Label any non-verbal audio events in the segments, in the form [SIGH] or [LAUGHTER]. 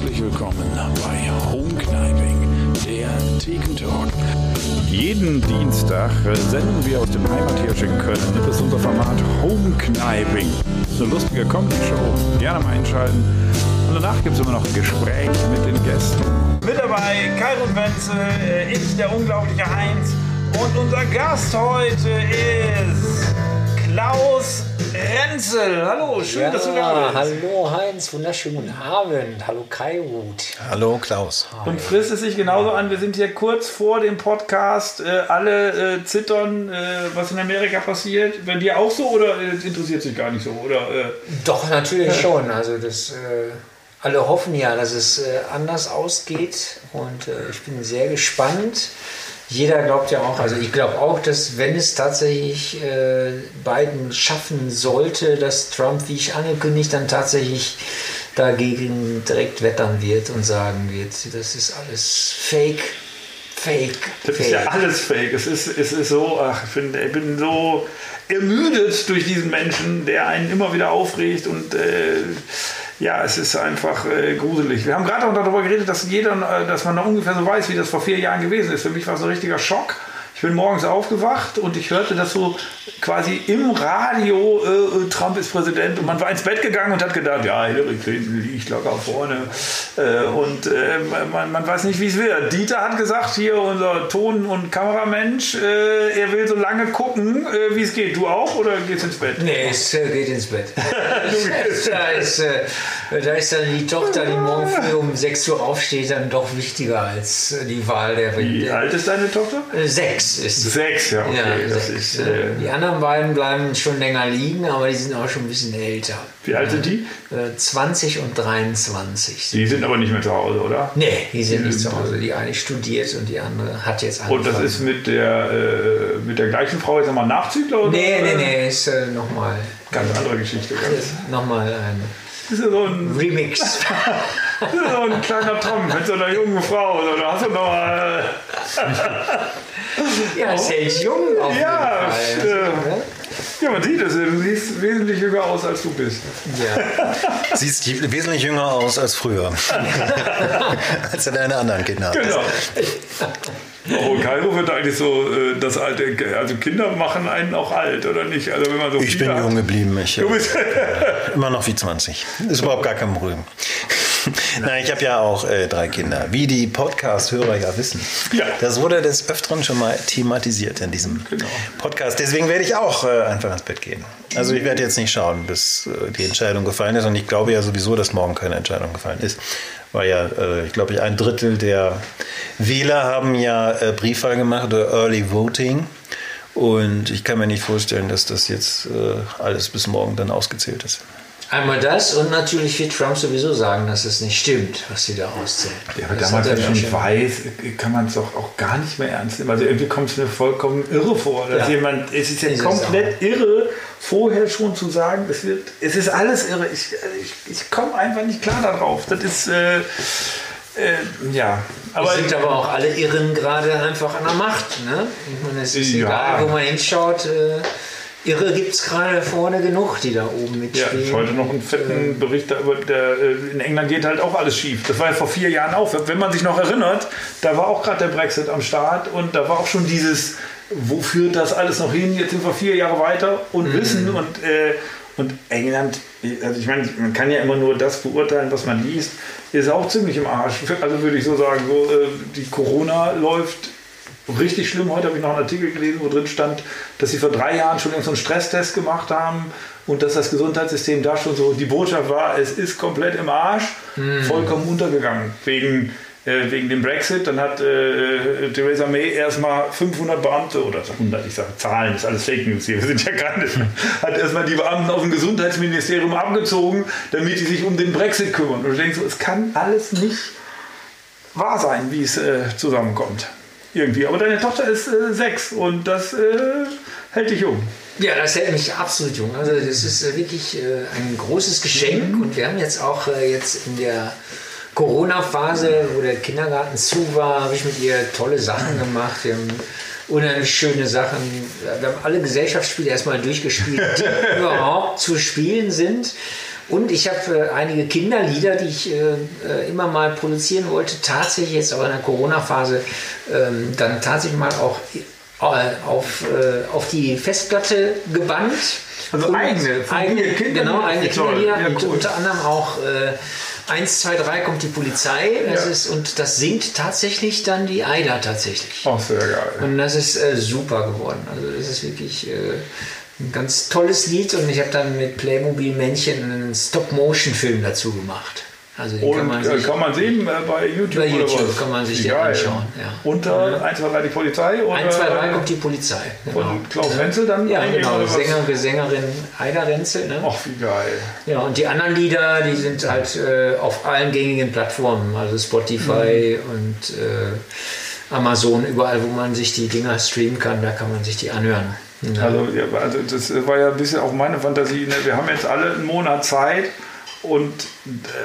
Herzlich willkommen bei Home Kniping, der Thekentalk. Jeden Dienstag äh, senden wir aus dem Heimathirsch in Köln. Das ist unser Format Home Kniping. Eine lustige Comedy-Show. Gerne mal einschalten. Und danach gibt es immer noch ein Gespräch mit den Gästen. Mit dabei Kai Wenzel, äh, ich, der unglaubliche Heinz. Und unser Gast heute ist Klaus Renzel. Hallo, schön, Ja, dass du da bist. hallo Heinz, wunderschönen Abend. Hallo Kai Ruth. Hallo Klaus. Und frisst es sich genauso an. Wir sind hier kurz vor dem Podcast. Äh, alle äh, zittern, äh, was in Amerika passiert. Bei dir auch so oder äh, interessiert sich gar nicht so? Oder, äh, Doch, natürlich schon. Also das, äh, alle hoffen ja, dass es äh, anders ausgeht und äh, ich bin sehr gespannt. Jeder glaubt ja auch, also ich glaube auch, dass wenn es tatsächlich äh, Biden schaffen sollte, dass Trump, wie ich angekündigt, dann tatsächlich dagegen direkt wettern wird und sagen wird, das ist alles Fake, Fake, Das Fake. ist ja alles fake. Es ist, es ist so, ach, ich bin, ich bin so ermüdet durch diesen Menschen, der einen immer wieder aufregt und äh, ja, es ist einfach äh, gruselig. Wir haben gerade auch darüber geredet, dass jeder, äh, dass man noch ungefähr so weiß, wie das vor vier Jahren gewesen ist. Für mich war es ein richtiger Schock. Ich bin morgens aufgewacht und ich hörte das so quasi im Radio, äh, Trump ist Präsident und man war ins Bett gegangen und hat gedacht, ja, Hillary Clinton liegt locker vorne äh, und äh, man, man weiß nicht, wie es wird. Dieter hat gesagt, hier unser Ton- und Kameramensch, äh, er will so lange gucken, äh, wie es geht. Du auch oder geht's ins Bett? Nee, es äh, geht ins Bett. [LAUGHS] da, ist, äh, da ist dann die Tochter, die morgen früh um 6 Uhr aufsteht, dann doch wichtiger als äh, die Wahl der Wie alt ist deine Tochter? Äh, Sechs ist. Sechs, ja, okay. Ja, das sechs. ist, äh, die anderen beiden bleiben schon länger liegen, aber die sind auch schon ein bisschen älter. wie alt sind die? Äh, 20 und 23. Die sind aber nicht mehr zu Hause, oder? Nee, die sind nicht zu Hause. Die eine studiert und die andere hat jetzt Und das angefangen. ist mit der, äh, mit der gleichen Frau jetzt nochmal Nachzügler? Oder? Nee, nee, nee, ist äh, nochmal Ganz andere Geschichte. Ganz. noch mal ein Das ist ja so ein, Remix. [LAUGHS] das ist ja so ein kleiner Tom mit so einer jungen Frau. So, da hast du noch mal, ja, ist hält jung auf Ja, jeden äh, Fall. Ne? ja, man sieht es. Du siehst wesentlich jünger aus, als du bist. Ja. Siehst wesentlich jünger aus als früher. [LAUGHS] als du deine anderen Kinder hattest. Genau. Oh, Kairo wird eigentlich so, äh, das alte, also Kinder machen einen auch alt, oder nicht? Also wenn man so Ich bin jung geblieben. Ich, Du bist, äh, immer noch wie 20. Ist überhaupt gar kein Problem. [LAUGHS] Nein, ich habe ja auch äh, drei Kinder. Wie die Podcast-Hörer ja wissen. Ja. Das wurde des Öfteren schon mal thematisiert in diesem Genau. Podcast. Deswegen werde ich auch äh, einfach ins Bett gehen. Also ich werde jetzt nicht schauen, bis äh, die Entscheidung gefallen ist. Und ich glaube ja sowieso, dass morgen keine Entscheidung gefallen ist. Weil ja, äh, ich glaube, ein Drittel der Wähler haben ja äh, Briefwahl gemacht oder Early Voting. Und ich kann mir nicht vorstellen, dass das jetzt äh, alles bis morgen dann ausgezählt ist. Einmal das und natürlich wird Trump sowieso sagen, dass es nicht stimmt, was sie da auszählen. Ja, aber Das damals, wenn man schon weiß, kann man es doch auch gar nicht mehr ernst nehmen. Also irgendwie kommt es mir vollkommen irre vor, dass Ja. jemand, es ist ja Ist es komplett irre, vorher schon zu sagen, es wird, es ist alles irre. Ich, ich, ich komme einfach nicht klar darauf. Das ist, äh, äh, ja. Aber Aber sind aber auch alle Irren gerade einfach an der Macht. Ne? Ich meine, es ist Ja. egal, wo man hinschaut. Äh, Irre gibt es gerade vorne genug, die da oben ja, mitspielen. ich heute noch einen fetten Bericht darüber, der, äh, in England geht halt auch alles schief. Das war ja vor vier Jahren auch. Wenn man sich noch erinnert, da war auch gerade der Brexit am Start und da war auch schon dieses, wo führt das alles noch hin? Jetzt sind wir vier Jahre weiter und wissen und, äh, und England, also ich meine, man kann ja immer nur das beurteilen, was man liest, ist auch ziemlich im Arsch. Also würde ich so sagen, so, äh, die Corona läuft richtig schlimm. Heute habe ich noch einen Artikel gelesen, wo drin stand, dass sie vor drei Jahren schon so einen Stresstest gemacht haben und dass das Gesundheitssystem da schon so, die Botschaft war, es ist komplett im Arsch, vollkommen untergegangen. Wegen, äh, wegen dem Brexit. Dann hat äh, Theresa May erstmal 500 Beamte oder 100, ich sage Zahlen, ist alles Fake News hier, wir sind ja gerade, [LAUGHS] hat erstmal die Beamten aus dem Gesundheitsministerium abgezogen, damit die sich um den Brexit kümmern. Und du denkst so, es kann alles nicht wahr sein, wie es äh, zusammenkommt. Irgendwie. Aber deine Tochter ist äh, sechs und das äh, hält dich jung. Ja, das hält mich absolut jung. Also das ist äh, wirklich äh, ein großes Geschenk und wir haben jetzt auch äh, jetzt in der Corona-Phase, wo der Kindergarten zu war, habe ich mit ihr tolle Sachen gemacht. Wir haben unheimlich schöne Sachen. Wir haben alle Gesellschaftsspiele erstmal durchgespielt, die [LAUGHS] überhaupt zu spielen sind. Und ich habe äh, einige Kinderlieder, die ich äh, äh, immer mal produzieren wollte, tatsächlich jetzt auch in der Corona-Phase ähm, dann tatsächlich mal auch äh, auf, äh, auf die Festplatte gebannt. Also eigene, eigene Kinderlieder? Genau, eigene. Kinderlieder. Ja, und cool. unter anderem auch äh, 1, 2, 3 kommt die Polizei. Das Ja. ist, und das singt tatsächlich dann die Aida tatsächlich. Auch sehr geil. Und das ist äh, super geworden. Also das ist wirklich äh, ein ganz tolles Lied und ich habe dann mit Playmobil Männchen einen Stop-Motion-Film dazu gemacht. Also den Und kann man äh, sich kann man sehen äh, bei YouTube, Bei YouTube kann man sich den anschauen, ja. Unter 1, 2, 3 die Polizei? Oder 1, 2, 3 kommt die Polizei. Genau. Von Klaus Wenzel dann? Ja, genau. Sänger, Sängerin Aida Renzel. Ne? Ach, wie geil. Ja, und die anderen Lieder, die sind halt äh, auf allen gängigen Plattformen, also Spotify Mhm. und äh, Amazon, überall, wo man sich die Dinger streamen kann, da kann man sich die anhören. Ja. Also, also das war ja ein bisschen auch meine Fantasie. Ne? Wir haben jetzt alle einen Monat Zeit und,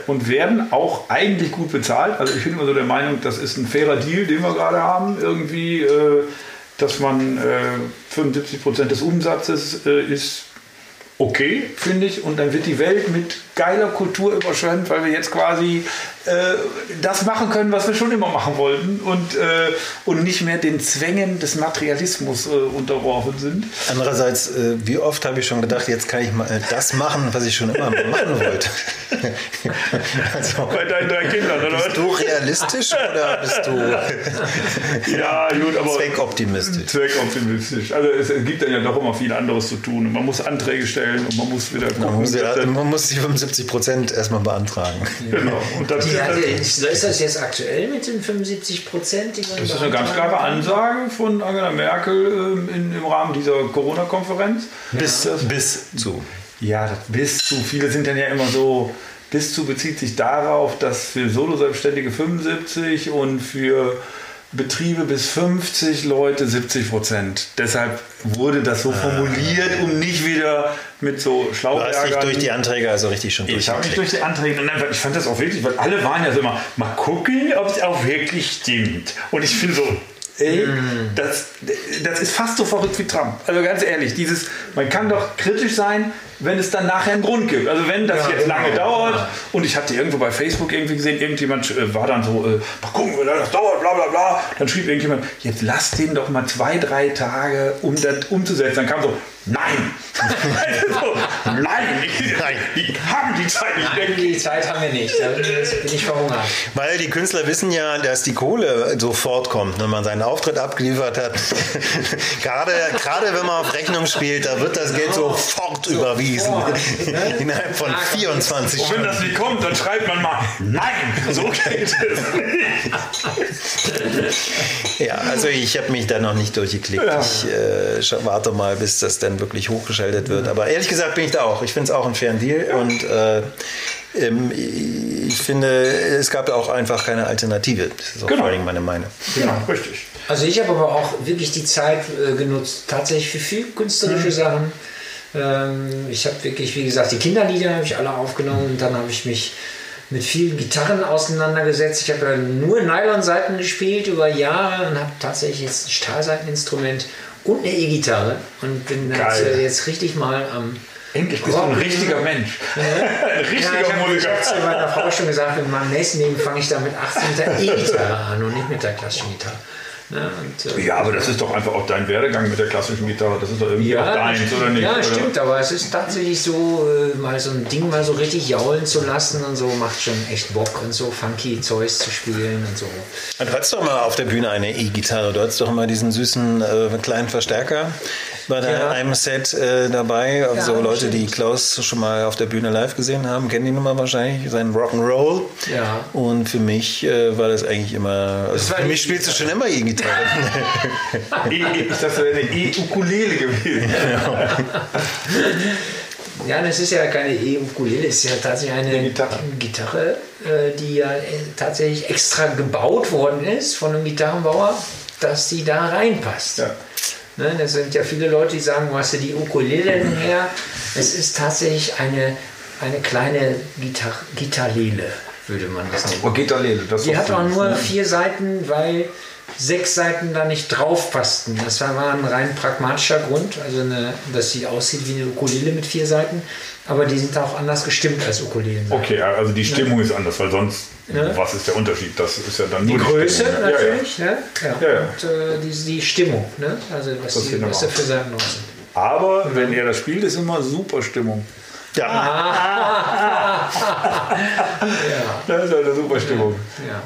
und werden auch eigentlich gut bezahlt. Also ich bin immer so der Meinung, das ist ein fairer Deal, den wir gerade haben. Irgendwie, äh, dass man äh, 75 Prozent des Umsatzes äh, ist okay, finde ich. Und dann wird die Welt mit geiler Kultur überschwemmt, weil wir jetzt quasi äh, das machen können, was wir schon immer machen wollten und, äh, und nicht mehr den Zwängen des Materialismus äh, unterworfen sind. Andererseits, äh, wie oft habe ich schon gedacht, jetzt kann ich mal äh, das machen, was ich schon immer [LAUGHS] machen wollte. [LAUGHS] also, Bei deinen drei Kindern, oder? bist du realistisch oder bist du [LAUGHS] Ja, gut, aber zweckoptimistisch? zweckoptimistisch. Also es, es gibt dann ja doch immer viel anderes zu tun. Und man muss Anträge stellen und man muss wieder Man gucken. muss, ja, man muss die 75 Prozent erstmal beantragen. [LAUGHS] genau. Und dann, Die, das ist das jetzt aktuell mit den 75 Prozent? ist eine ganz klare Ansage von Angela Merkel ähm, in, im Rahmen dieser Corona-Konferenz. Bis, bis zu. Ja, das bis zu. Viele sind dann ja immer so. Bis zu bezieht sich darauf, dass für Solo-Selbstständige 75 und für Betriebe bis 50 Leute 70 Prozent. Deshalb wurde das so formuliert, um nicht wieder mit so Du hast dich durch die Anträge also richtig schon Ich habe mich durch die Anträge ich fand das auch wirklich, weil alle waren ja so immer, mal gucken, ob es auch wirklich stimmt. Und ich finde so, ey, das, das ist fast so verrückt wie Trump. Also ganz ehrlich, dieses, man kann doch kritisch sein, wenn es dann nachher einen Grund gibt. Also wenn das Ja, jetzt lange genau. dauert und ich hatte irgendwo bei Facebook irgendwie gesehen, irgendjemand äh, war dann so, äh, mal gucken, wie lange das dauert, bla bla bla. Dann schrieb irgendjemand, jetzt lass den doch mal zwei, drei Tage, um das umzusetzen. Dann kam so, nein. [LAUGHS] so, nein, Nein. die haben die Zeit nicht. Nein, die Zeit haben wir nicht. Da bin ich verhungert. Weil die Künstler wissen ja, dass die Kohle sofort kommt, wenn man seinen Auftritt abgeliefert hat. [LAUGHS] gerade, gerade wenn man auf Rechnung spielt, da wird das Geld sofort überwiesen. [LAUGHS] Innerhalb von 24 Und wenn Stunden. das nicht kommt, dann schreibt man mal, nein, so [LAUGHS] geht es nicht. Ja, also ich habe mich da noch nicht durchgeklickt. Ja. Ich äh, warte mal, bis das dann wirklich hochgeschaltet wird. Aber ehrlich gesagt bin ich da auch. Ich finde es auch einen fairen Deal und äh, ähm, ich finde, es gab auch einfach keine Alternative. Das ist auch Genau. vor allen Dingen meine Meinung. Genau, richtig. Also ich habe aber auch wirklich die Zeit äh, genutzt, tatsächlich für viel künstlerische Sachen. Ähm, ich habe wirklich, wie gesagt, die Kinderlieder habe ich alle aufgenommen und dann habe ich mich mit vielen Gitarren auseinandergesetzt. Ich habe ja nur Nylon-Seiten gespielt über Jahre und habe tatsächlich jetzt ein Stahlseiteninstrument und eine E-Gitarre und bin jetzt, Geil. äh, jetzt richtig mal am Endlich bist du ein Rocken. richtiger Mensch. [LAUGHS] ein Ja, richtiger ich habe Musiker. zu meiner Frau schon gesagt, in meinem nächsten Leben fange ich da mit 18 mit der E-Gitarre an und nicht mit der klassischen Gitarre. Ne, und, äh, Ja, aber das ist doch einfach auch dein Werdegang mit der klassischen Gitarre. Das ist doch irgendwie auch das deins, stimmt. oder nicht? Ja, oder? stimmt, aber es ist tatsächlich so, äh, mal so ein Ding mal so richtig jaulen zu lassen und so macht schon echt Bock und so funky Zeugs zu spielen und so. Du hattest doch mal auf der Bühne eine E-Gitarre. Du hattest doch immer diesen süßen äh, kleinen Verstärker bei der, Ja. einem Set äh, dabei. Also Ja, Leute, die stimmt. Klaus schon mal auf der Bühne live gesehen haben, kennen die Nummer wahrscheinlich, seinen Rock'n'Roll. Ja. Und für mich äh, war das eigentlich immer. Also für die mich spielst du schon immer E-Gitarre. [LAUGHS] Ich dachte, das wäre eine E-Ukulele gewesen. Ja, das ist ja keine E-Ukulele, es ist ja tatsächlich eine Eine Gitarre. Gitarre, äh, die ja äh, tatsächlich extra gebaut worden ist von einem Gitarrenbauer, dass sie da reinpasst. Ja. Ne, das sind ja viele Leute, die sagen, wo hast du die Ukulele denn her? Es ist tatsächlich eine, eine kleine Gitar Gitarrele. würde man das nennen. Oh, Gitarrele, das ist Die hat auch nur vier Seiten, weil sechs Seiten da nicht drauf passten. Das war ein rein pragmatischer Grund, also eine, dass sie aussieht wie eine Ukulele mit vier Seiten, aber die sind auch anders gestimmt als Ukulelen. Okay, also die Stimmung ist anders, weil sonst, Ja. was ist der Unterschied? Das ist ja dann Die nur Größe Stimmung, natürlich, ne? Ja, Ja, ja. und äh, die, die Stimmung, ne? also was, Das die, was da für Seiten drauf sind. Aber wenn er das spielt, ist immer super Stimmung. Ja, [LAUGHS] Das ist eine super Stimmung. Ja.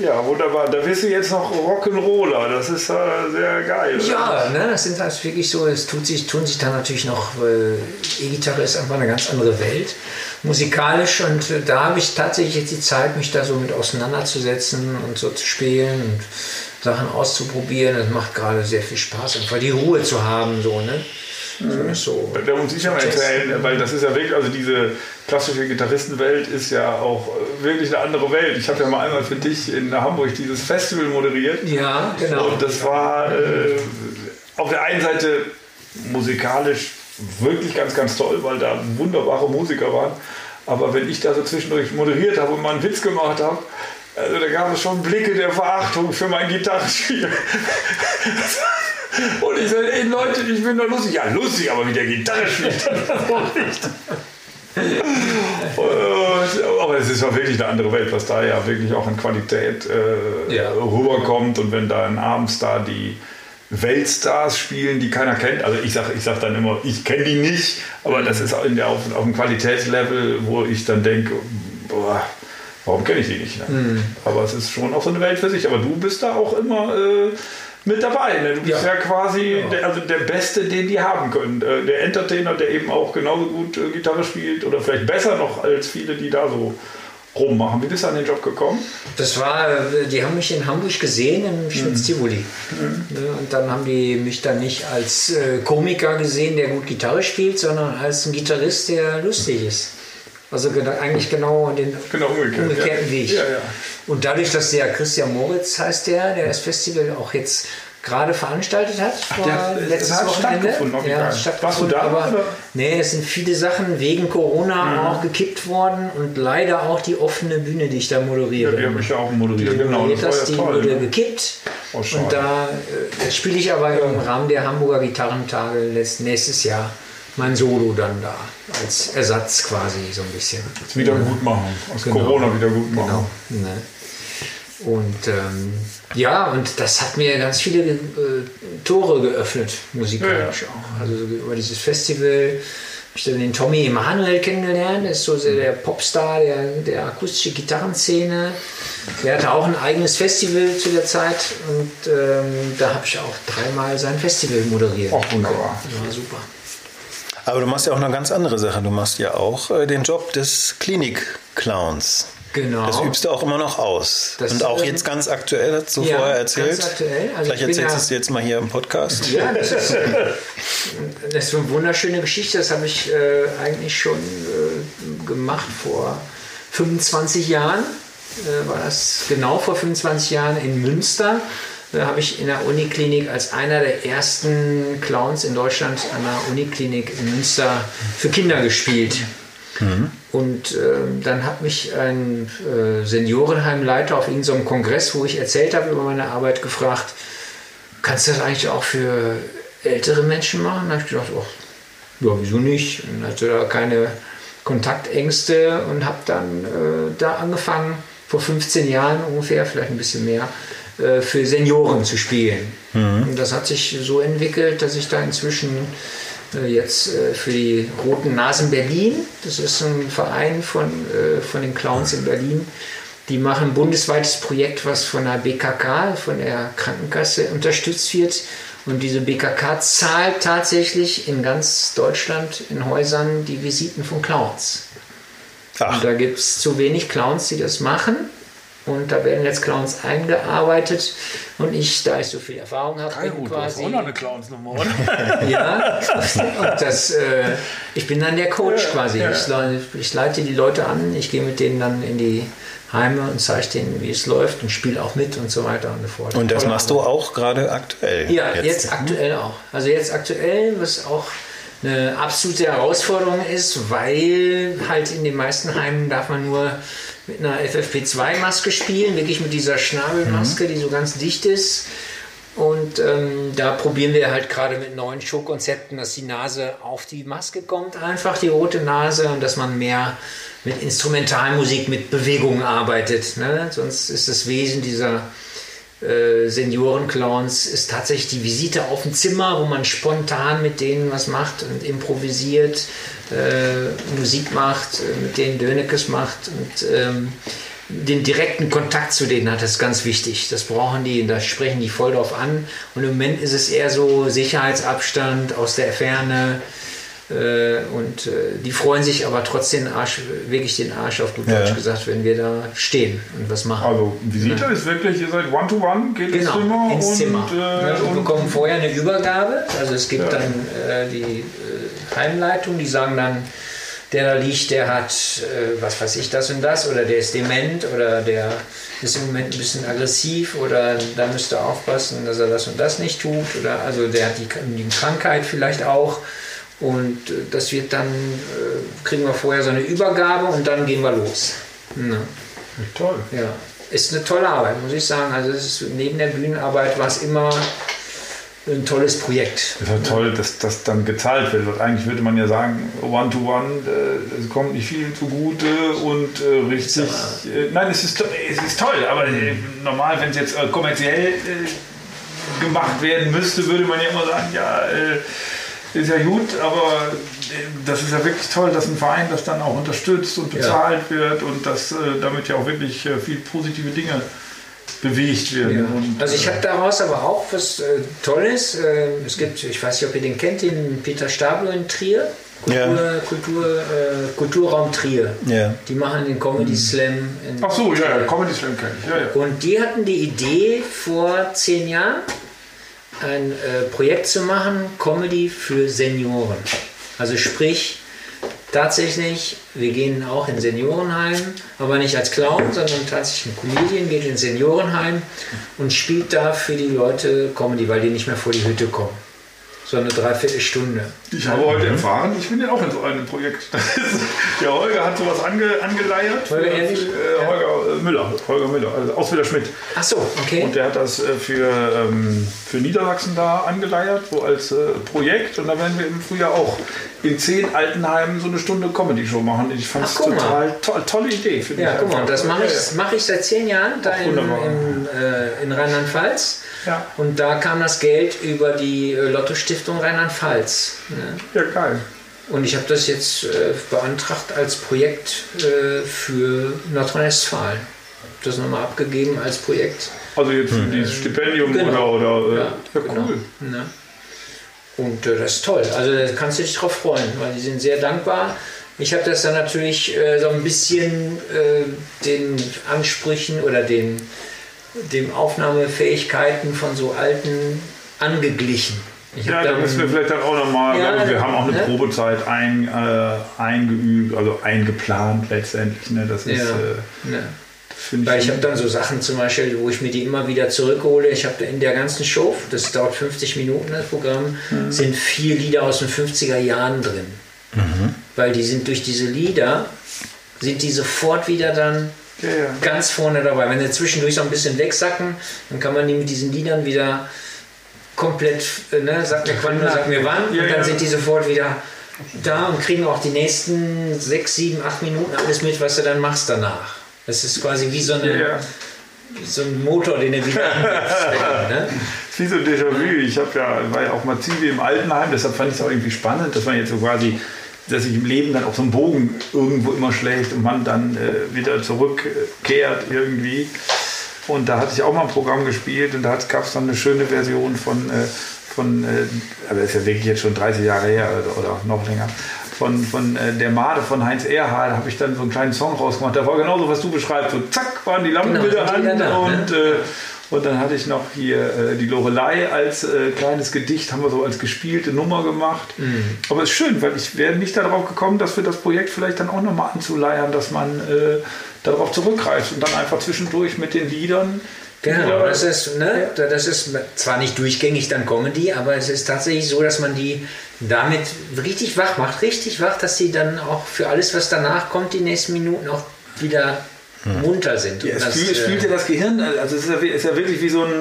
Ja, wunderbar. Da bist du jetzt noch Rock'n'Roller. Das ist äh, sehr geil. Ja, ne, das sind halt wirklich so, es tut sich, tun sich da natürlich noch, äh, E-Gitarre ist einfach eine ganz andere Welt, musikalisch und äh, da habe ich tatsächlich jetzt die Zeit, mich da so mit auseinanderzusetzen und so zu spielen und Sachen auszuprobieren. Es macht gerade sehr viel Spaß, einfach die Ruhe zu haben, so, ne. Das so. Da muss ich ja mal erzählen, weil das ist ja wirklich, also diese klassische Gitarristenwelt ist ja auch äh, wirklich eine andere Welt. Ich habe ja mal einmal für dich in Hamburg dieses Festival moderiert. Ja, genau. Und das war äh, auf der einen Seite musikalisch wirklich ganz, ganz toll, weil da wunderbare Musiker waren. Aber wenn ich da so zwischendurch moderiert habe und mal einen Witz gemacht habe, also da gab es schon Blicke der Verachtung für mein Gitarrenspiel. [LAUGHS] Und ich sage, ey Leute, ich bin doch lustig. Ja, lustig, aber wie der Gitarre spielt, [LAUGHS] das auch nicht. Und- aber es ist ja wirklich eine andere Welt, was da ja wirklich auch an Qualität äh, Ja. rüberkommt. Und wenn da in abends da die Weltstars spielen, die keiner kennt, also ich sage ich sag dann immer, ich kenne die nicht, aber das ist auch in der, auf, auf einem Qualitätslevel, wo ich dann denke, boah, warum kenne ich die nicht? Ne? Aber es ist schon auch so eine Welt für sich. Aber du bist da auch immer äh, mit dabei. Ne? Du bist ja, Ja. quasi Der, also der Beste, den die haben können. Äh, der Entertainer, der eben auch genauso gut äh, Gitarre spielt oder vielleicht besser noch als viele, die da so rummachen. Wie bist du an den Job gekommen? Das war, äh, die haben mich in Hamburg gesehen im Schmitz Tivoli. Ne, Und dann haben die mich dann nicht als Komiker gesehen, der gut Gitarre spielt, sondern als ein Gitarrist, der lustig ist. Also eigentlich genau den Genau umgekehrt, umgekehrten ja. Weg. Ja, ja. Und dadurch, dass der Christian Moritz heißt der, der das Festival auch jetzt gerade veranstaltet hat, vor Der- letztes das hat Wochenende. stattgefunden, ja, stattgefunden, Warst du da, aber oder? Mhm. nee, es sind viele Sachen wegen Corona auch gekippt worden und leider auch die offene Bühne, die ich da moderiere. Ja, die habe ich ja auch moderiert. Die Genau, das das, ja die toll. wurde Ne? gekippt. Oh, und da äh, spiele ich aber im Rahmen der Hamburger Gitarrentage nächstes Jahr mein Solo dann da. Als Ersatz quasi so ein bisschen. Jetzt wieder gut machen. Aus Genau. Corona wieder gut machen. Genau. Ne? Und ähm, ja, und das hat mir ganz viele äh, Tore geöffnet, musikalisch auch. Also so über dieses Festival habe ich dann den Tommy Emanuel kennengelernt, der ist so sehr der Popstar der, der akustischen Gitarrenszene. Der hatte auch ein eigenes Festival zu der Zeit und ähm, da habe ich auch dreimal sein Festival moderiert. Ach, wunderbar. Das war super. aber du machst ja auch eine ganz andere Sache. Du machst ja auch äh, den Job des Klinik-Clowns. Genau. Das übst du auch immer noch aus. Das, Und auch ähm, jetzt ganz aktuell, hast du ja, vorher erzählt. ganz aktuell. Also Vielleicht erzählst du ja- es jetzt mal hier im Podcast. Ja, das ist, das ist eine wunderschöne Geschichte. Das habe ich äh, eigentlich schon äh, gemacht vor 25 Jahren. Äh, war das genau vor 25 Jahren in Münster. Da habe ich in der Uniklinik als einer der ersten Clowns in Deutschland an der Uniklinik in Münster für Kinder gespielt. Und ähm, dann hat mich ein äh, Seniorenheimleiter auf irgendeinem Kongress, wo ich erzählt habe über meine Arbeit, gefragt, kannst du das eigentlich auch für ältere Menschen machen? Da habe ich gedacht, oh, ja, wieso nicht? Und hatte da keine Kontaktängste und habe dann äh, da angefangen, vor 15 Jahren ungefähr, vielleicht ein bisschen mehr, äh, für Senioren zu spielen. Und das hat sich so entwickelt, dass ich da inzwischen äh, jetzt äh, für die Roten Nasen Berlin, das ist ein Verein von, äh, von den Clowns in Berlin, die machen ein bundesweites Projekt, was von der BKK, von der Krankenkasse unterstützt wird. Und diese BKK zahlt tatsächlich in ganz Deutschland in Häusern die Visiten von Clowns. Ach, Und da gibt es zu wenig Clowns, die das machen. Und da werden jetzt Clowns eingearbeitet. Und ich, da ich so viel Erfahrung habe, bin quasi. eine Clownsnummer, oder? [LAUGHS] Ja, und das, äh, ich bin dann der Coach quasi. ja. Ich, ich leite die Leute an, ich gehe mit denen dann in die Heime und zeige denen, wie es läuft und spiele auch mit und so weiter und so fort. und das machst du auch gerade aktuell. ja, jetzt, aktuell auch. Also jetzt aktuell, was auch eine absolute Herausforderung ist, weil halt in den meisten Heimen darf man nur mit einer FFP2-Maske spielen, wirklich mit dieser Schnabelmaske, die so ganz dicht ist. Und ähm, da probieren wir halt gerade mit neuen Showkonzepten, dass die Nase auf die Maske kommt, einfach die rote Nase, und dass man mehr mit Instrumentalmusik, mit Bewegungen arbeitet. Ne? Sonst ist das Wesen dieser äh, Seniorenclowns ist tatsächlich die Visite auf dem Zimmer, wo man spontan mit denen was macht und improvisiert, äh, Musik macht, äh, mit denen Dönekes macht und ähm, den direkten Kontakt zu denen hat, das ist ganz wichtig. Das brauchen die, da sprechen die voll drauf an. Und im Moment ist es eher so Sicherheitsabstand aus der Ferne. Äh, und äh, die freuen sich aber trotzdem Arsch, wirklich den Arsch auf gut Ja. Deutsch gesagt, wenn wir da stehen und was machen. Also Visite ist wirklich, ihr seid One-to-One, geht ins Genau, Zimmer ins und, Zimmer. Äh, Ja, wir und bekommen vorher eine Übergabe. Also es gibt Ja. dann äh, die äh, Heimleitung, die sagen dann, der da liegt, der hat, äh, was weiß ich, das und das, oder der ist dement, oder der ist im Moment ein bisschen aggressiv, oder da müsst ihr aufpassen, dass er das und das nicht tut, oder also der hat die, die Krankheit vielleicht auch. Und äh, das wird dann, äh, kriegen wir vorher so eine Übergabe und dann gehen wir los. Ja. toll. Ja, ist eine tolle Arbeit, muss ich sagen. Also es ist, neben der Bühnenarbeit war es immer ein tolles Projekt. Ist ja toll, dass das dann gezahlt wird. Weil eigentlich würde man ja sagen, One-to-One, äh, es kommt nicht viel zugute und äh, richtig. Äh, nein, es ist, es ist toll, aber äh, normal, wenn es jetzt äh, kommerziell gemacht werden müsste, würde man ja immer sagen, ja, ist ja gut, aber äh, das ist ja wirklich toll, dass ein Verein das dann auch unterstützt und bezahlt wird und dass äh, damit ja auch wirklich äh, viel positive Dinge bewegt werden. Ja. Und, Also ich äh, habe daraus aber auch was äh, Tolles. Äh, es gibt, ich weiß nicht, ob ihr den kennt, den Peter Stablo in Trier. Kultur, Ja. Kultur, äh, Kulturraum Trier. Ja. Die machen den Comedy Slam. In Ach so, ja, ja, Comedy Slam kenne ich. Ja, ja. Und die hatten die Idee vor zehn Jahren, ein äh, Projekt zu machen, Comedy für Senioren. Also sprich, tatsächlich, wir gehen auch in Seniorenheim, aber nicht als Clown, sondern tatsächlich ein Comedian geht in Seniorenheim und spielt da für die Leute Comedy, weil die nicht mehr vor die Hütte kommen. So eine Dreiviertelstunde. Ich habe heute erfahren, ich bin ja auch in so einem Projekt. [LAUGHS] Der Holger hat sowas ange, angeleiert. Holger für, Ehrlich? äh, Ja. Holger äh, Müller. Holger Müller, also Ausbilder Schmidt. Ach so, okay. Und der hat das äh, für, ähm, für Niedersachsen da angeleiert, so als äh, Projekt. Und da werden wir im Frühjahr auch in zehn Altenheimen so eine Stunde Comedy-Show machen. Ich fand es total toll, tolle Idee. Ja, ich guck mal, das mache ich, Ja, mach ich seit zehn Jahren da Ach, in, in, äh, in Rheinland-Pfalz. Ja. Und da kam das Geld über die äh, Lotto-Stiftung Rheinland-Pfalz. Ne? Ja, geil. Und ich habe das jetzt äh, beantragt als Projekt äh, für Nordrhein-Westfalen. Hab Das nochmal abgegeben als Projekt. Also jetzt für dieses Stipendium Genau. oder, oder äh, Ja, ja, genau. cool. Ne? Und äh, das ist toll. Also da kannst du dich drauf freuen, weil die sind sehr dankbar. Ich habe das dann natürlich äh, so ein bisschen äh, den Ansprüchen oder den, den Aufnahmefähigkeiten von so Alten angeglichen. Ja, da müssen wir vielleicht dann auch nochmal, Ja, wir haben auch eine ne? Probezeit ein, äh, eingeübt, also eingeplant letztendlich. Ne? Das ist, Ja. äh, ne? Weil ich habe dann so Sachen zum Beispiel, wo ich mir die immer wieder zurückhole. Ich habe in der ganzen Show, das dauert 50 Minuten das Programm, Mhm. sind vier Lieder aus den 50er Jahren drin. Weil die sind durch diese Lieder, sind die sofort wieder dann Ja, ja. ganz vorne dabei. Wenn sie zwischendurch so ein bisschen wegsacken, dann kann man die mit diesen Liedern wieder komplett, äh, ne, sag mir wann, sag mir wann, Ja, und dann sind die sofort wieder da und kriegen auch die nächsten sechs, sieben, acht Minuten alles mit, was du dann machst danach. Das ist quasi wie so, eine, wie so ein Motor, den du wieder angibst. ne? [LAUGHS] wie so ein Déjà-vu. Ich habe ja, war ja auch mal Zivi im Altenheim, deshalb fand ich es auch irgendwie spannend, dass man jetzt so quasi, dass sich im Leben dann auch so ein Bogen irgendwo immer schlägt und man dann äh, wieder zurückkehrt irgendwie. Und da hatte ich auch mal ein Programm gespielt und da gab es dann eine schöne Version von, äh, von äh, aber das ist ja wirklich jetzt schon 30 Jahre her oder, oder noch länger, von, von äh, der Made von Heinz Erhard habe ich dann so einen kleinen Song rausgemacht. Da war genauso, was du beschreibst. So zack, waren die Lampen Genau, wieder an da, und ne? äh, und dann hatte ich noch hier äh, die Lorelei als äh, kleines Gedicht, haben wir so als gespielte Nummer gemacht. Mhm. Aber es ist schön, weil ich wäre nicht darauf gekommen, dass wir das Projekt vielleicht dann auch nochmal anzuleiern, dass man äh, darauf zurückgreift und dann einfach zwischendurch mit den Liedern Genau, das ist, ne, das ist zwar nicht durchgängig dann Comedy, aber es ist tatsächlich so, dass man die damit richtig wach macht, richtig wach, dass sie dann auch für alles, was danach kommt, die nächsten Minuten auch wieder munter sind. Ja, es das, spielt, äh, spielt ja das Gehirn, also es ist ja, ist ja wirklich wie so ein,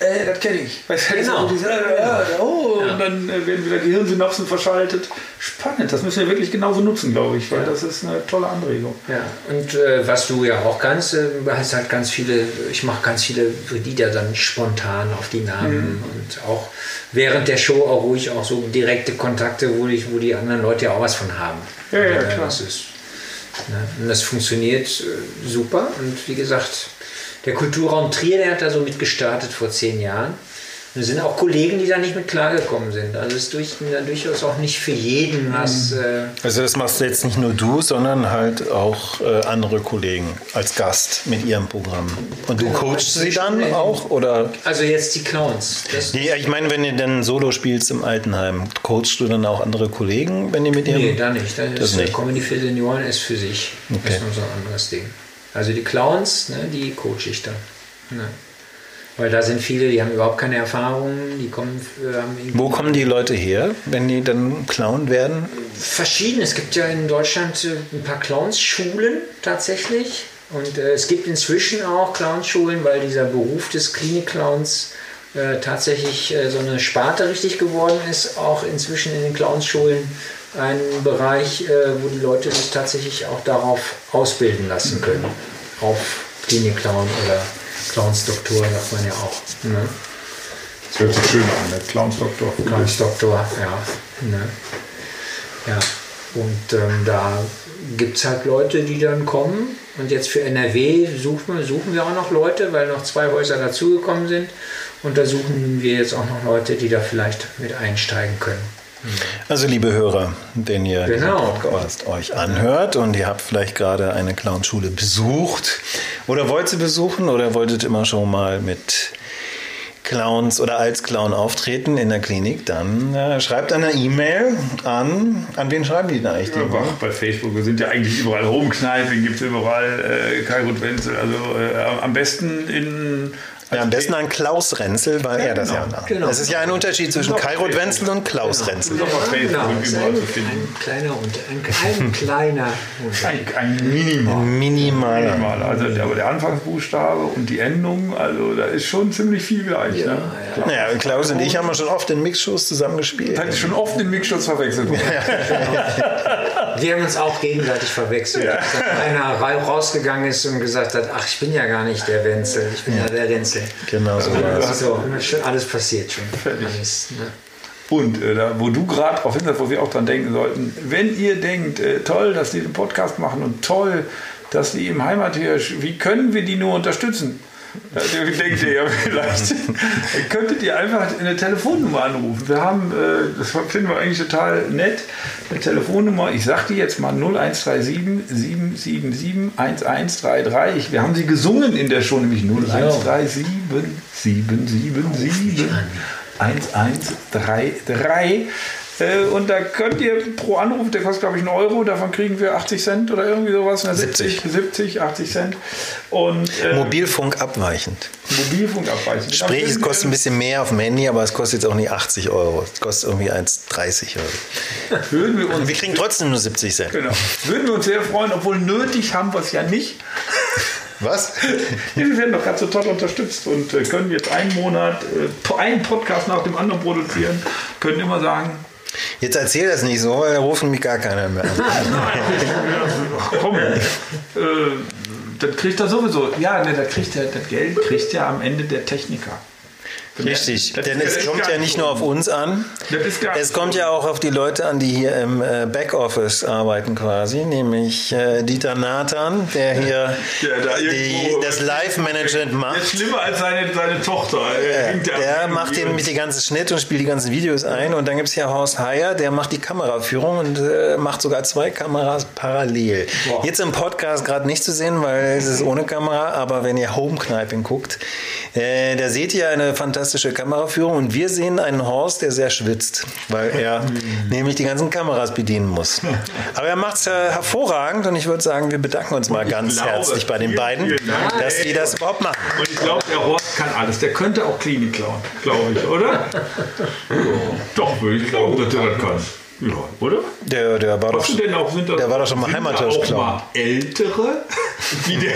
äh, das kenne ich. Weißt du, Genau. diese, äh, äh, oh, Ja. und dann äh, werden wieder Gehirnsynapsen verschaltet. Spannend, das müssen wir wirklich genauso nutzen, glaube ich, weil Ja. das ist eine tolle Anregung. Ja, und äh, was du ja auch kannst, äh, hast halt ganz viele, ich mache ganz viele Lieder dann spontan auf die Namen und auch während der Show auch ruhig auch so direkte Kontakte, wo, ich, wo die anderen Leute ja auch was von haben. Ja, ja, Äh, klar. Das ist, und das funktioniert äh, super und wie gesagt, der Kulturraum Trier, der hat da so mit gestartet vor zehn Jahren. Es sind auch Kollegen, die da nicht mit klargekommen sind. Also es ist durch, durchaus auch nicht für jeden was... Äh, Also das machst du jetzt nicht nur du, sondern halt auch äh, andere Kollegen als Gast mit ihrem Programm. Und du Genau, coachst sie ich- dann auch? Oder Also jetzt die Clowns. Das, Nee, ich meine, wenn du dann Solo spielst im Altenheim, coachst du dann auch andere Kollegen, wenn die mit ihrem... nee, da nicht. Das, Das ist, nicht. Comedy für Senioren ist für sich. Das Okay. ist nur so ein anderes Ding. Also die Clowns, ne, die coach ich dann. Ne. Weil da sind viele, die haben überhaupt keine Erfahrung, die kommen, Wo kommen die Leute her, wenn die dann Clown werden? verschieden. Es gibt ja in Deutschland ein paar Clownsschulen tatsächlich. Und äh, es gibt inzwischen auch Clownschulen, weil dieser Beruf des Klinik-Clowns äh, tatsächlich äh, so eine Sparte richtig geworden ist. Auch inzwischen in den Clownsschulen ein Bereich, äh, wo die Leute sich tatsächlich auch darauf ausbilden lassen können. Auf Klinik-Clown oder Clownsdoktor sagt man ja auch. Ne? Das hört sich schön an, der Clownsdoktor. Clownsdoktor, ja. Ne? Ja. Und ähm, da gibt es halt Leute, die dann kommen. Und jetzt für NRW suchen wir, suchen wir auch noch Leute, weil noch zwei Häuser dazugekommen sind. Und da suchen wir jetzt auch noch Leute, die da vielleicht mit einsteigen können. Also liebe Hörer, wenn ihr Genau. diesen Podcast euch anhört und ihr habt vielleicht gerade eine Clownschule besucht oder wollt sie besuchen oder wolltet immer schon mal mit Clowns oder als Clown auftreten in der Klinik, dann äh, schreibt eine E-Mail an. An wen schreiben die denn eigentlich? Ja, bei Facebook, wir sind ja eigentlich überall Homekneipen, gibt es überall äh, Kai Wenzel. Also äh, am besten in. Ja, am besten an Klaus Renzel, weil er das ja genau. macht. Genau. Es ist ja ein Unterschied zwischen Doch, Kairot. Wenzel und Klaus Renzel. Auf Facebook genau, ist überall ein, ein kleiner und ein, ein kleiner Unterschied. Ein, ein Minimal. Minimaler. Minimal. Also der, aber der Anfangsbuchstabe und die Endung, also da ist schon ziemlich viel gleich. ne? Klar. Naja, Klaus und ich haben ja schon oft in Mixshows zusammengespielt. Das hatte ich schon oft den Mixschutz verwechselt. Wir haben uns auch gegenseitig verwechselt. Dass einer ra- rausgegangen ist und gesagt hat, ach, ich bin ja gar nicht der Wenzel, ich bin ja, der Renzel. Genau so war es. So, schon alles passiert schon. Fertig. Alles, ne? Und äh, da, wo du gerade drauf hinsetzt, wo wir auch dran denken sollten, wenn ihr denkt, äh, toll, dass die den Podcast machen und toll, dass die im Heimathirsch, wie können wir die nur unterstützen? Da denkt ihr ja vielleicht, könntet ihr einfach eine Telefonnummer anrufen. Wir haben, äh, das finden wir eigentlich total nett, eine Telefonnummer, ich sag die jetzt mal 0137 777 1133. Ich, wir haben sie gesungen in der Show, nämlich 0137 777 1133. Äh, Und da könnt ihr pro Anruf, der kostet glaube ich einen Euro, davon kriegen wir 80 Cent oder irgendwie sowas. ne, 70. 70, 80 Cent. Und äh, Mobilfunk abweichend. Mobilfunk abweichen. Sprich, es kostet ein bisschen mehr auf dem Handy, aber es kostet jetzt auch nicht 80 Euro. Es kostet irgendwie 1,30 Euro. Würden wir uns Und wir kriegen trotzdem nur 70 Cent. Genau. Würden wir uns sehr freuen, obwohl nötig haben wir es ja nicht. Was? [LAUGHS] Wir werden doch gerade so toll unterstützt und äh, können jetzt einen Monat äh, einen Podcast nach dem anderen produzieren, können immer sagen, Jetzt erzähl das nicht so, da rufen mich gar keiner mehr an. [LAUGHS] komm, äh, das kriegt er sowieso. Ja, ne, das, kriegt er, das Geld kriegt ja am Ende der Techniker. Richtig, Das denn es kommt ja nicht nur auf uns an, es kommt ja auch auf die Leute an, die hier im äh, Backoffice arbeiten quasi, nämlich äh, Dieter Nathan, der hier [LAUGHS] Der da die, das Live-Management Der ist macht. schlimmer als seine, seine Tochter. Er ja Der macht den mit die ganzen Schnitt und spielt die ganzen Videos ein. Und dann gibt es hier Horst Heyer, der macht die Kameraführung und äh, macht sogar zwei Kameras parallel. Boah. Jetzt im Podcast gerade nicht zu sehen, weil es ist ohne Kamera, aber wenn ihr Homekneiping guckt, äh, da seht ihr eine fantastische fantastische Kameraführung und wir sehen einen Horst, der sehr schwitzt, weil er [LAUGHS] nämlich die ganzen Kameras bedienen muss. Aber er macht es ja hervorragend und ich würde sagen, wir bedanken uns mal ganz glaube, herzlich bei den beiden, vielen dass die das überhaupt machen. Und ich glaube, der Horst kann alles. Der könnte auch Klinik klauen, glaube ich, oder? [LAUGHS] Doch, würde ich glauben, dass der das kann. Ja, oder? Der, der war doch, denn auch, sind da, der war doch schon mal Heimattisch auch mal Ältere, [LAUGHS] die der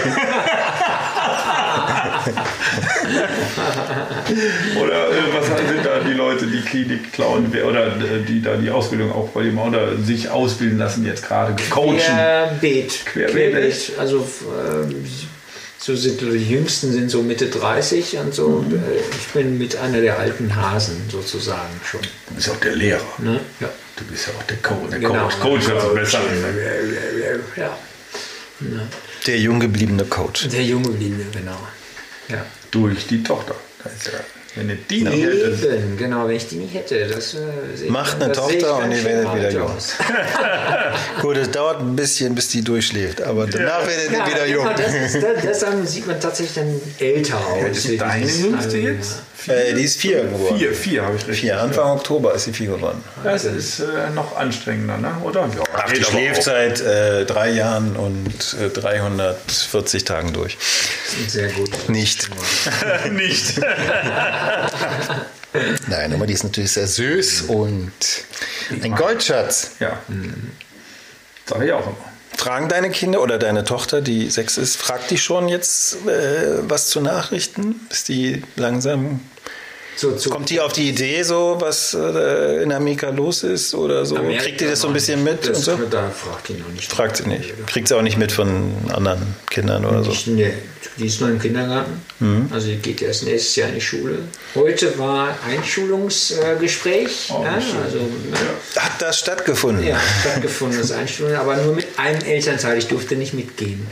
[LAUGHS] Oder äh, was sind da die Leute, die Klinik klauen oder äh, die da die Ausbildung auch bei dem oder sich ausbilden lassen jetzt gerade coachen? Querbeet. Querbeet. Also ähm, so sind die Jüngsten sind so Mitte 30 und so. Und, äh, ich bin mit einer der alten Hasen sozusagen schon. Du bist auch der Lehrer. Ne? Ja. Du bist ja auch der Coach. Der Genau. Coach, Coach hört sich besser an. Ja. Der jung gebliebene Coach. Der junge Linie, genau. Ja. Durch die Tochter. Wenn du die nicht hättest. Eben, genau, wenn ich die nicht hätte. Das, äh, Macht eine Tochter und ihr werdet wieder jung. [LAUGHS] Gut, es dauert ein bisschen, bis die durchschläft, aber danach werdet ihr Ja, wieder jung. genau, das dann sieht man tatsächlich dann älter aus. ist deine Dieses- Jüngste also, jetzt? Äh, die ist vier geworden. Vier, vier habe ich richtig. Vier. Anfang Oktober ist sie vier geworden. Das ist äh, noch anstrengender, ne? oder? Ja, Ach, die schläft seit äh, drei Jahren und äh, 340 Tagen durch. Sehr gut. Nicht. [LAUGHS] nicht. Nein, aber die ist natürlich sehr süß und ein Goldschatz. ja. Sag ich auch immer. Fragen deine Kinder oder deine Tochter, die sechs ist, fragt die schon jetzt äh, was zu Nachrichten? Ist die langsam. So, zu, Kommt die auf die Idee, so was äh, in Amerika los ist oder so? Amerika Kriegt die das so ein bisschen nicht. mit Das, und so? Da fragt die noch nicht. Fragt sie nicht. Kriegt sie auch nicht mit von anderen Kindern oder so. Ich, nee, die ist noch im Kindergarten. Mhm. Also die geht erst nächstes Jahr in die Schule. Heute war Einschulungsgespräch. Oh, ja, also, ne, Hat das stattgefunden? ja, stattgefunden, das Einschulung, aber nur mit einem Elternteil. Ich durfte nicht mitgehen.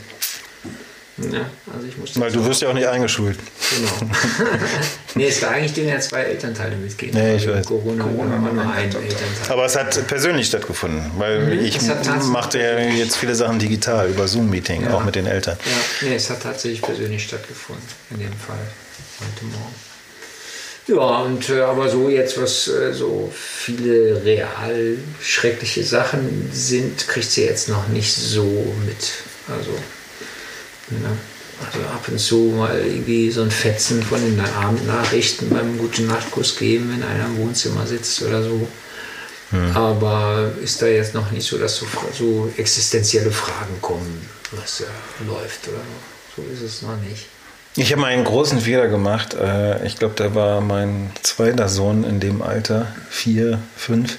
Ja, also ich musste Weil du wirst ja auch nicht eingeschult. Genau. [LAUGHS] nee, es war eigentlich dürfen ja zwei Elternteile mitgehen. Nee, ich Also weiß. Corona, Corona war nur ein Elternteil. Aber es hat persönlich stattgefunden, weil ich Mhm. tatsächlich- machte ja jetzt viele Sachen digital über Zoom-Meeting, Ja. auch mit den Eltern. Ja, nee, es hat tatsächlich persönlich stattgefunden, in dem Fall, heute Morgen. Ja, und äh, aber so jetzt, was äh, so viele real schreckliche Sachen sind, kriegt sie jetzt noch nicht so mit. Also, ne? also ab und zu mal irgendwie so ein Fetzen von den Abendnachrichten beim guten Nachtkuss geben, wenn einer im Wohnzimmer sitzt oder so. Aber ist da jetzt noch nicht so, dass so, so existenzielle Fragen kommen, was da läuft oder so. So ist es noch nicht. Ich habe mal einen großen Fehler gemacht. Äh, Ich glaube, da war mein zweiter Sohn in dem Alter, vier, fünf.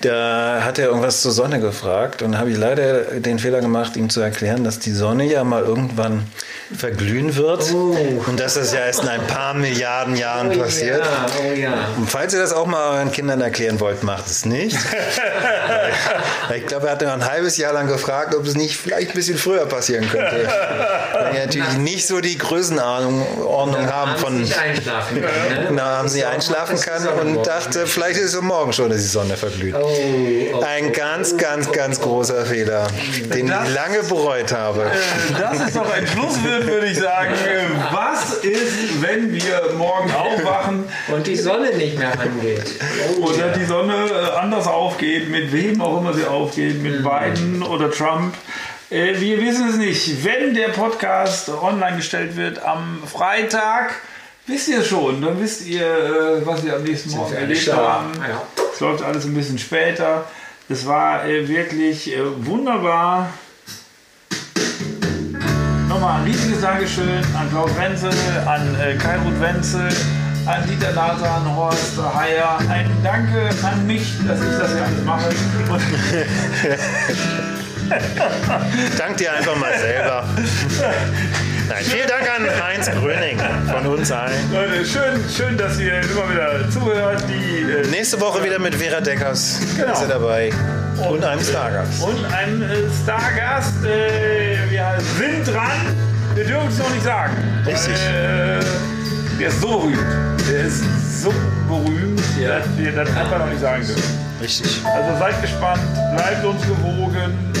Da hat er irgendwas zur Sonne gefragt und habe ich leider den Fehler gemacht, ihm zu erklären, dass die Sonne ja mal irgendwann verglühen wird Oh. und dass das ja erst in ein paar Milliarden Jahren Oh passiert. Ja, oh ja. Und falls ihr das auch mal euren Kindern erklären wollt, macht es nicht. [LAUGHS] ich glaube, er hat noch ein halbes Jahr lang gefragt, ob es nicht vielleicht ein bisschen früher passieren könnte. Weil die natürlich nicht so die Größenordnung Ordnung haben von. einschlafen kann. Ne? [LAUGHS] Na, haben sie einschlafen kann das und dachte, vielleicht ist es morgen schon, dass die Sonne verglüht. Oh, oh, Ein ganz, ganz, ganz großer Fehler, den ich Das- lange bereut habe. Das ist doch ein Schlusswort, würde ich sagen. Was ist, wenn wir morgen aufwachen Und die Sonne nicht mehr angeht. Oh, oder die Sonne äh, anders aufgeht, mit wem auch immer sie aufgeht, mit Biden oder Trump? Äh, Wir wissen es nicht. Wenn der Podcast online gestellt wird am Freitag, wisst ihr schon. Dann wisst ihr, äh, was wir am nächsten Morgen erlebt haben. Es läuft alles ein bisschen später. Es war wirklich wunderbar. Nochmal ein riesiges Dankeschön an Klaus Wenzel, an äh, Kai Ruth Wenzel, an Dieter Nathan, Horst Heyer. Ein Danke an mich, dass ich das hier alles mache. [LAUGHS] [LAUGHS] Dank dir einfach mal selber. [LAUGHS] Nein, vielen Dank an Heinz Gröning von uns allen. Leute, schön, schön, dass ihr immer wieder zuhört. Die, äh, Nächste Woche wieder mit Vera Deckers. Genau. Ist er dabei. Und einem Stargast. und ein äh, Stargast. Äh, wir sind dran. Wir dürfen es noch nicht sagen. Richtig. Weil, äh, der ist so berühmt. Der ist so berühmt, Ja. dass wir das einfach noch nicht sagen dürfen. Richtig. Also seid gespannt, bleibt uns gewogen,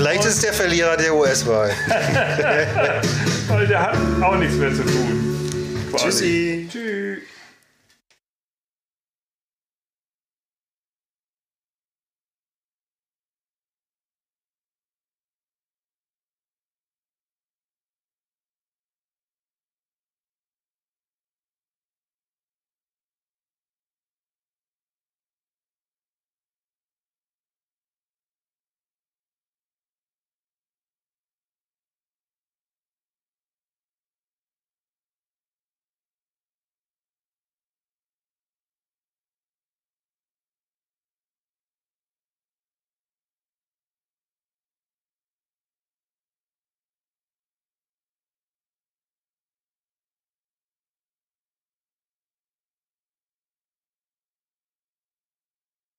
Vielleicht ist der Verlierer der US-Wahl. [LAUGHS] weil der hat auch nichts mehr zu tun. Quasi. Tschüssi. Tschüss.